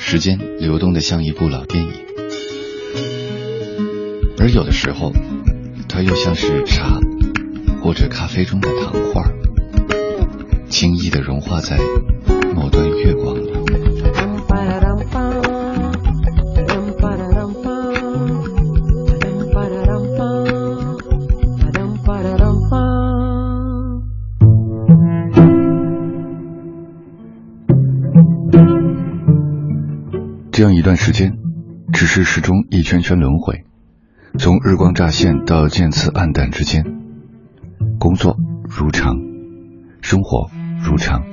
时间流动的像一部老电影，而有的时候，它又像是茶或者咖啡中的糖块，轻易的融化在某段月光里。段时间，只是时钟一圈圈轮回，从日光乍现到渐次暗淡之间，工作如常，生活如常，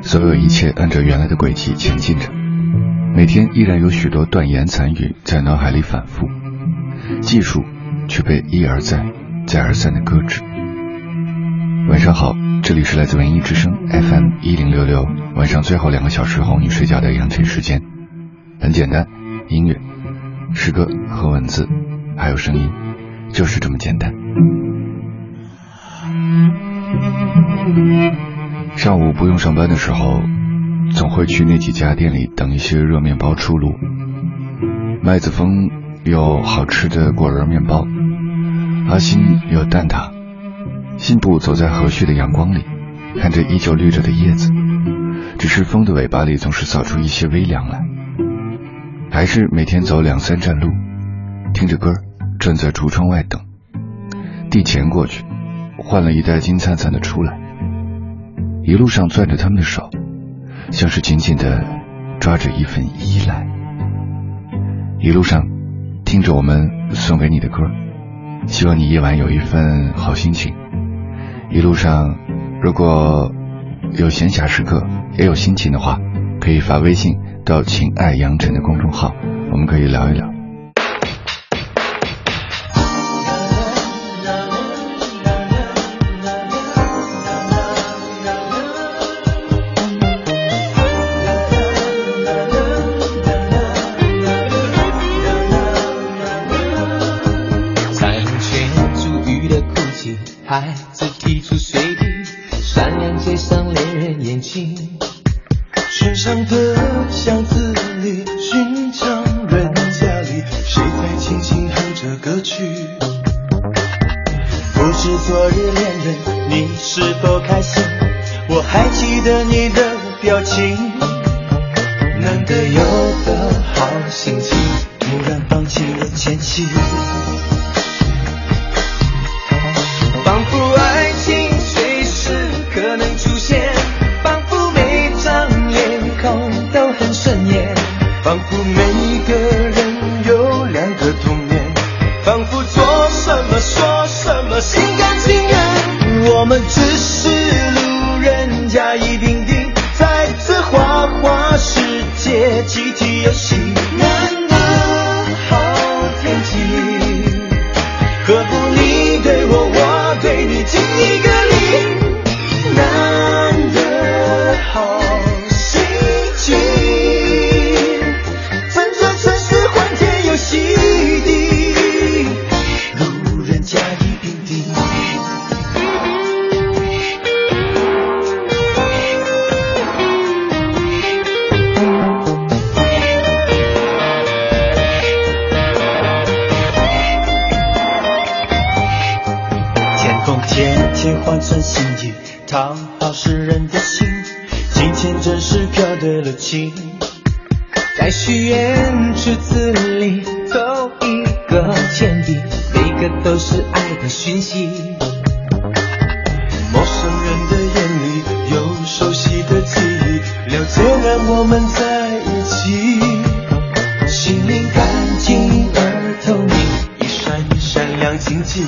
所有一切按照原来的轨迹前进着。每天依然有许多断言残语在脑海里反复，技术却被一而再、再而三的搁置。晚上好，这里是来自文艺之声 FM 一零六六，晚上最后两个小时哄你睡觉的养成时间。很简单，音乐、诗歌和文字，还有声音，就是这么简单。上午不用上班的时候，总会去那几家店里等一些热面包出炉。麦子峰有好吃的果仁面包，阿新有蛋挞。信步走在和煦的阳光里，看着依旧绿着的叶子，只是风的尾巴里总是扫出一些微凉来。还是每天走两三站路，听着歌，站在橱窗外等，递钱过去，换了一袋金灿灿的出来。一路上攥着他们的手，像是紧紧的抓着一份依赖。一路上听着我们送给你的歌，希望你夜晚有一份好心情。一路上如果有闲暇时刻，也有心情的话，可以发微信。到“情爱杨晨”的公众号，我们可以聊一聊。歌曲？不知昨日恋人，你是否开心？我还记得你的表情。难得有的好心情，突然放弃了前行。仿佛爱情随时可能出现。仿佛每张脸孔都很顺眼，仿佛每换成心意，讨好世人的心，金钱真是飘对了情，在许愿池子里投一个钱币，每个都是爱的讯息。陌生人的眼里有熟悉的记忆，了解让我们在一起，心灵干净而透明，一闪一闪亮晶晶。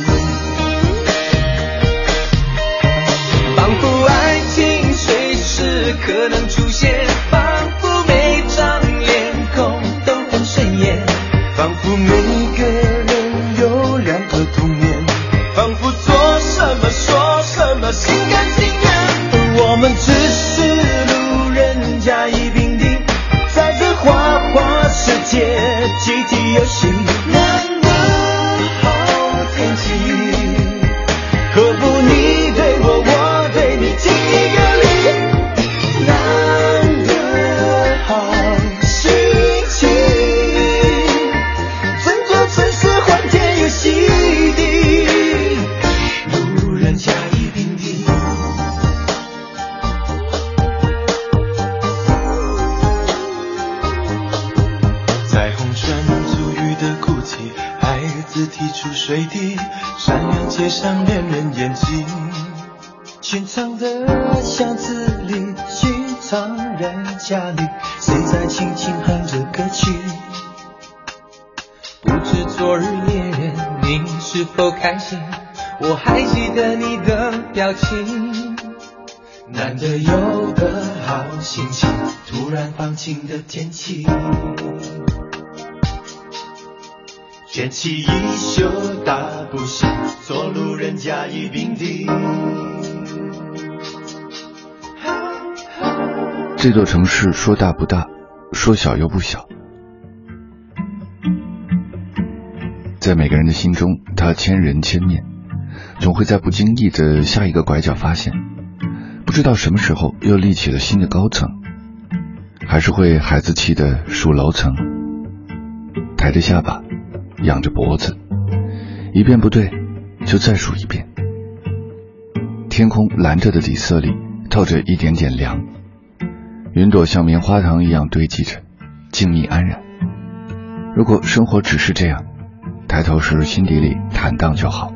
水滴，闪亮街上恋人眼睛。寻常的巷子里，寻常人家里，谁在轻轻哼着歌曲？不知昨日恋人你是否开心？我还记得你的表情。难得有个好心情，突然放晴的天气。捡起衣袖大步行，做路人甲乙丙丁。这座城市说大不大，说小又不小，在每个人的心中，它千人千面，总会在不经意的下一个拐角发现，不知道什么时候又立起了新的高层，还是会孩子气的数楼层，抬着下巴，仰着脖子，一遍不对就再数一遍。天空蓝着的底色里透着一点点凉。云朵像棉花糖一样堆积着，静谧安然。如果生活只是这样，抬头时心底里坦荡就好。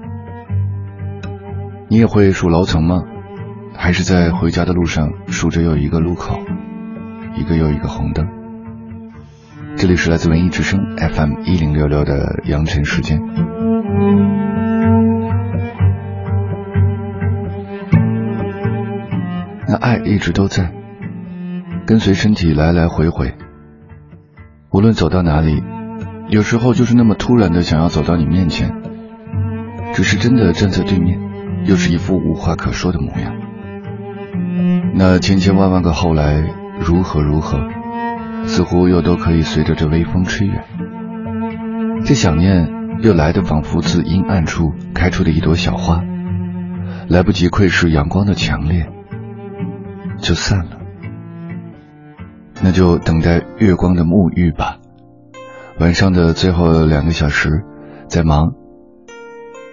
你也会数楼层吗？还是在回家的路上数着又一个路口，一个又一个红灯？这里是来自文艺之声 FM 一零六六的羊晨时间。那爱一直都在。跟随身体来来回回，无论走到哪里，有时候就是那么突然的想要走到你面前，只是真的站在对面，又是一副无话可说的模样。那千千万万个后来如何如何，似乎又都可以随着这微风吹远。这想念又来的仿佛自阴暗处开出的一朵小花，来不及窥视阳光的强烈，就散了。那就等待月光的沐浴吧。晚上的最后两个小时，在忙，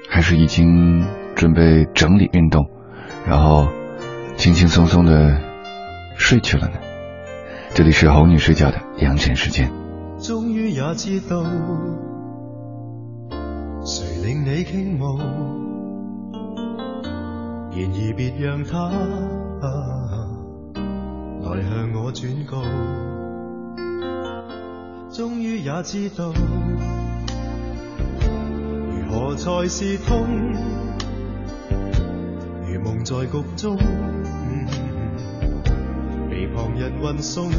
还是已经准备整理运动，然后轻轻松松的睡去了呢？这里是哄你睡觉的养晨时间。终于也知道，谁令你倾慕，然而别让他。来向我转告，终于也知道如何才是痛，如梦在局中，人运送。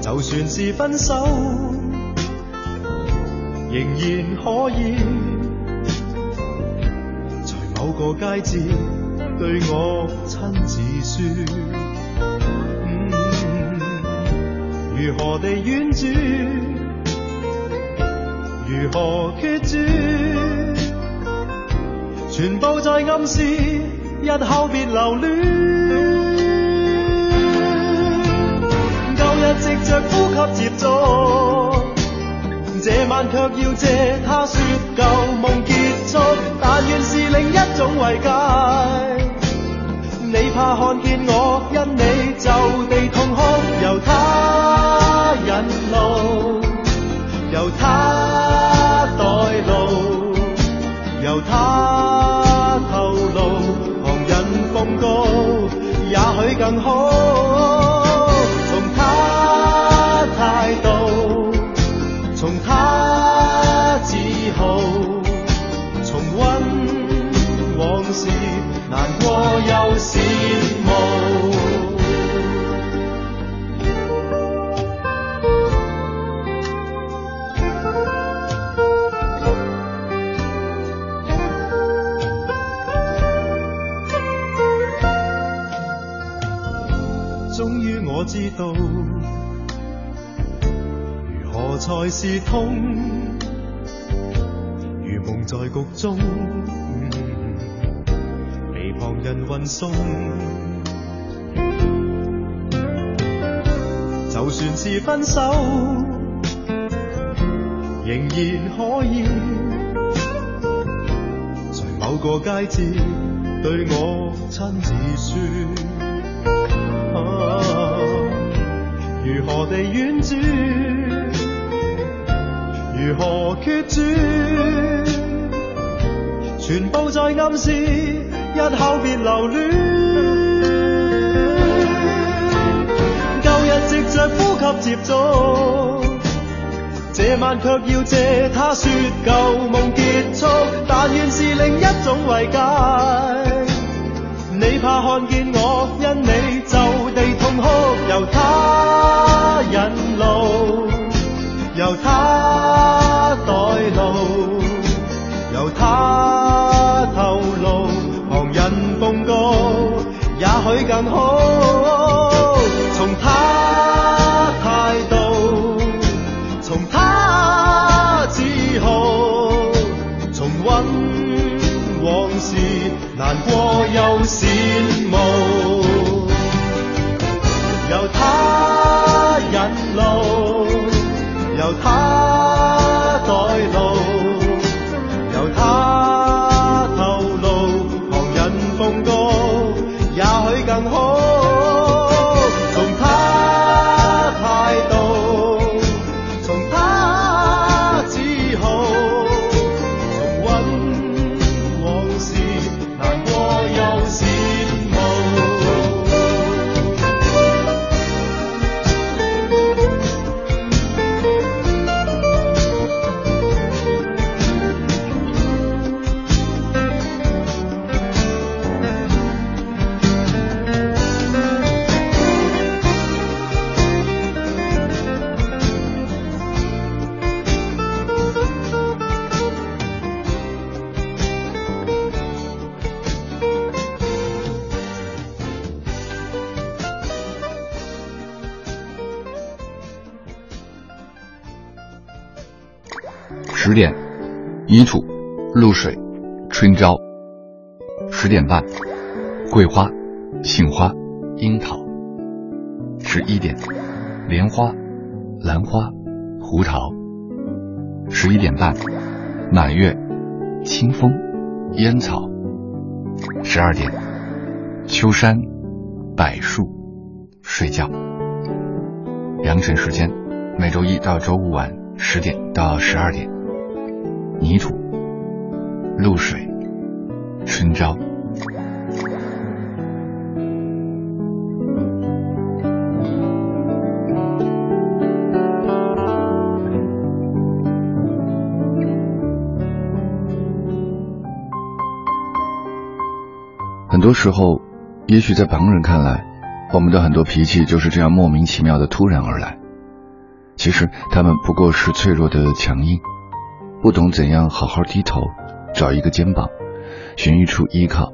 就算是分手，仍然可以在某个街节。对我亲自说，如何地婉转，如何决绝，全部在暗示日后别留恋。旧日藉着呼吸接触，这晚却要借他说旧梦结束，但愿是另一种慰藉。你怕看见我，因你知道如何才是痛，如梦在局中。被旁人运送，就算是分手，仍然可以在某个佳节对我亲自说，如何地婉转，如何决绝，全部在暗示日后别留恋。旧日藉着呼吸接触，这晚却要借他说旧梦结束，但愿是另一种慰藉。你怕看见我，因你就地痛哭，由他引路，由他代路，由他透露，旁人奉告，也许更好。从他难过又羡慕，十点，泥土、露水、春朝。十点半，桂花、杏花、樱桃。十一点，莲花、兰花、胡桃。十一点半，满月、清风、烟草。十二点，秋山、柏树，睡觉。良辰时间，每周一到周五晚十点到十二点。泥土、露水、春朝。很多时候，也许在旁人看来，我们的很多脾气就是这样莫名其妙的突然而来。其实，他们不过是脆弱的强硬。不懂怎样好好低头，找一个肩膀，寻一处依靠。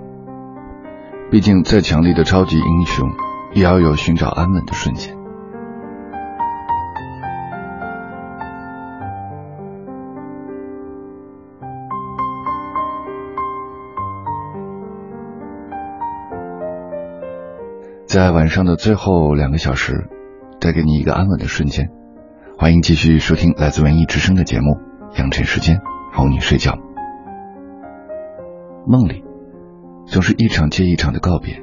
毕竟，再强力的超级英雄，也要有寻找安稳的瞬间。在晚上的最后两个小时，带给你一个安稳的瞬间。欢迎继续收听来自文艺之声的节目。良辰时间，哄你睡觉。梦里总是一场接一场的告别，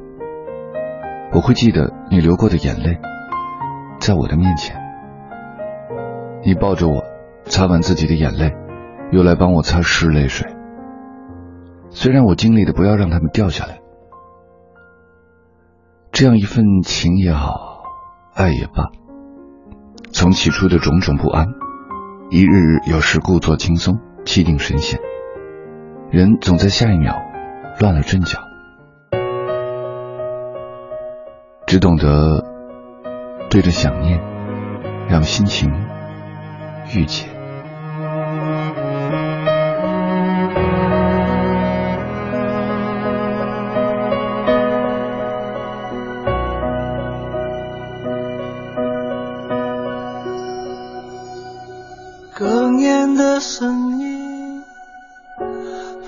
我会记得你流过的眼泪，在我的面前，你抱着我，擦完自己的眼泪，又来帮我擦拭泪水。虽然我尽力的不要让他们掉下来，这样一份情也好，爱也罢，从起初的种种不安。一日有时故作轻松，气定神闲，人总在下一秒乱了阵脚，只懂得对着想念，让心情郁结。哽咽的声音，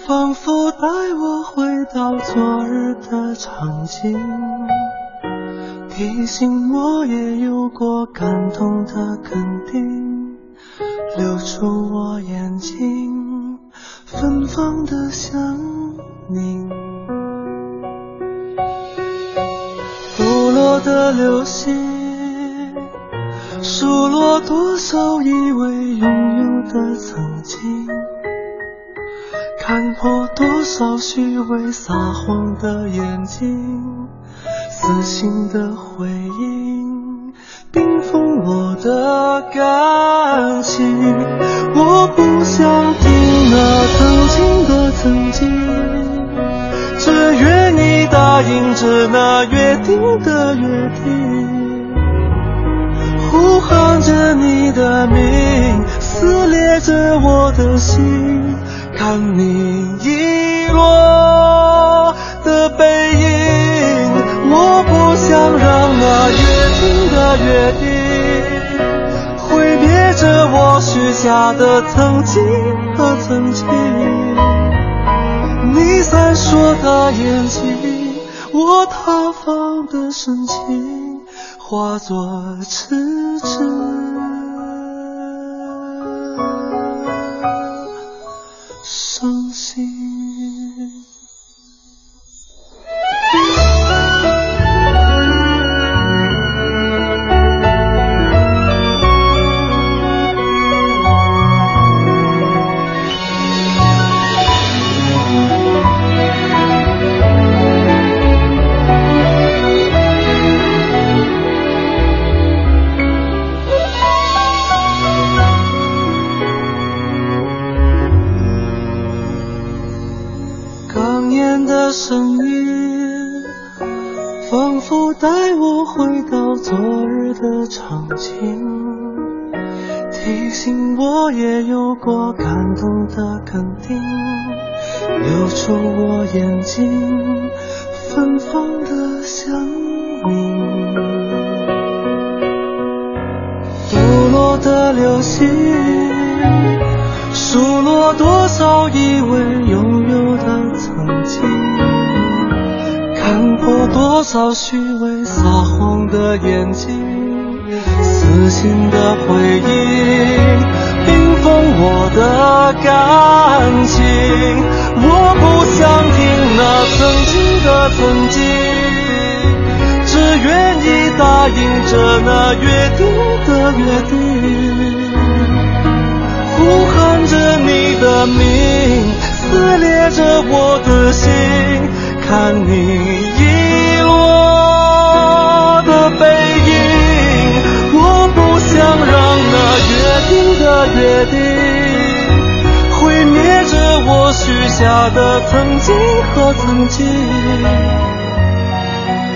仿佛带我回到昨日的场景，提醒我也有过感动的肯定，留住我眼睛芬芳的香凝。堕落的流星，数落多少以为拥有的曾经，看破多少虚伪撒谎的眼睛，撕心的回应，冰封我的感情。我不想听那曾经的曾经，只愿你答应着那约定的约定。呼喊着你的名，撕裂着我的心，看你遗落的背影。我不想让那约定的约定，毁灭着我许下的曾经和曾经。你闪烁的眼睛，我塌方的深情。化作痴痴。守我眼睛，芬芳的香蜜，不落的流星，数落多少以为拥有的曾经，看过多少虚伪撒谎的眼睛，死心的回忆，冰封我的感情。我不想听那曾经的曾经，只愿意答应着那约定的约定。呼喊着你的名，撕裂着我的心，看你遗落。的背影，我不想让那约定，的约定下的曾经和曾经。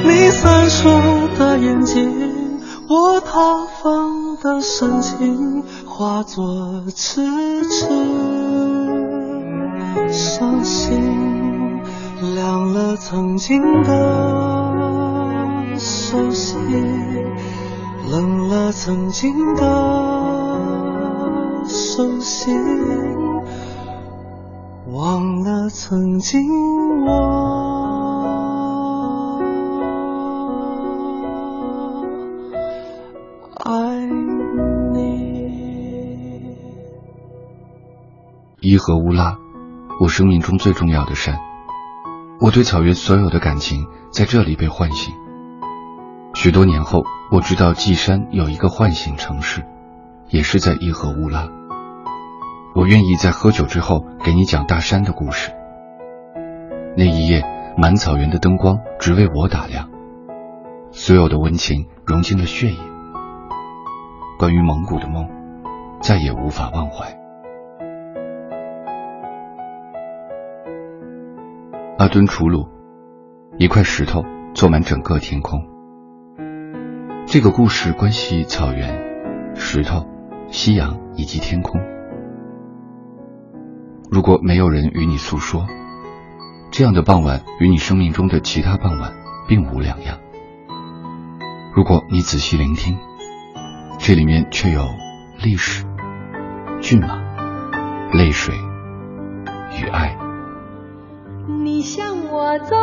你闪烁的眼睛，我塌方的深情，化作痴痴伤心，凉了曾经的熟悉，冷了曾经的。熟悉，忘了曾经我爱你。伊河乌拉，我生命中最重要的山。我对草原所有的感情在这里被唤醒。许多年后，我知道稷山有一个唤醒城市，也是在伊河乌拉。我愿意在喝酒之后给你讲大山的故事。那一夜，满草原的灯光只为我打亮，所有的温情融进了血液。关于蒙古的梦，再也无法忘怀。阿敦楚鲁，一块石头坐满整个天空。这个故事关系草原、石头、夕阳以及天空。如果没有人与你诉说，这样的傍晚与你生命中的其他傍晚并无两样。如果你仔细聆听，这里面却有历史、骏马、泪水与爱。你向我走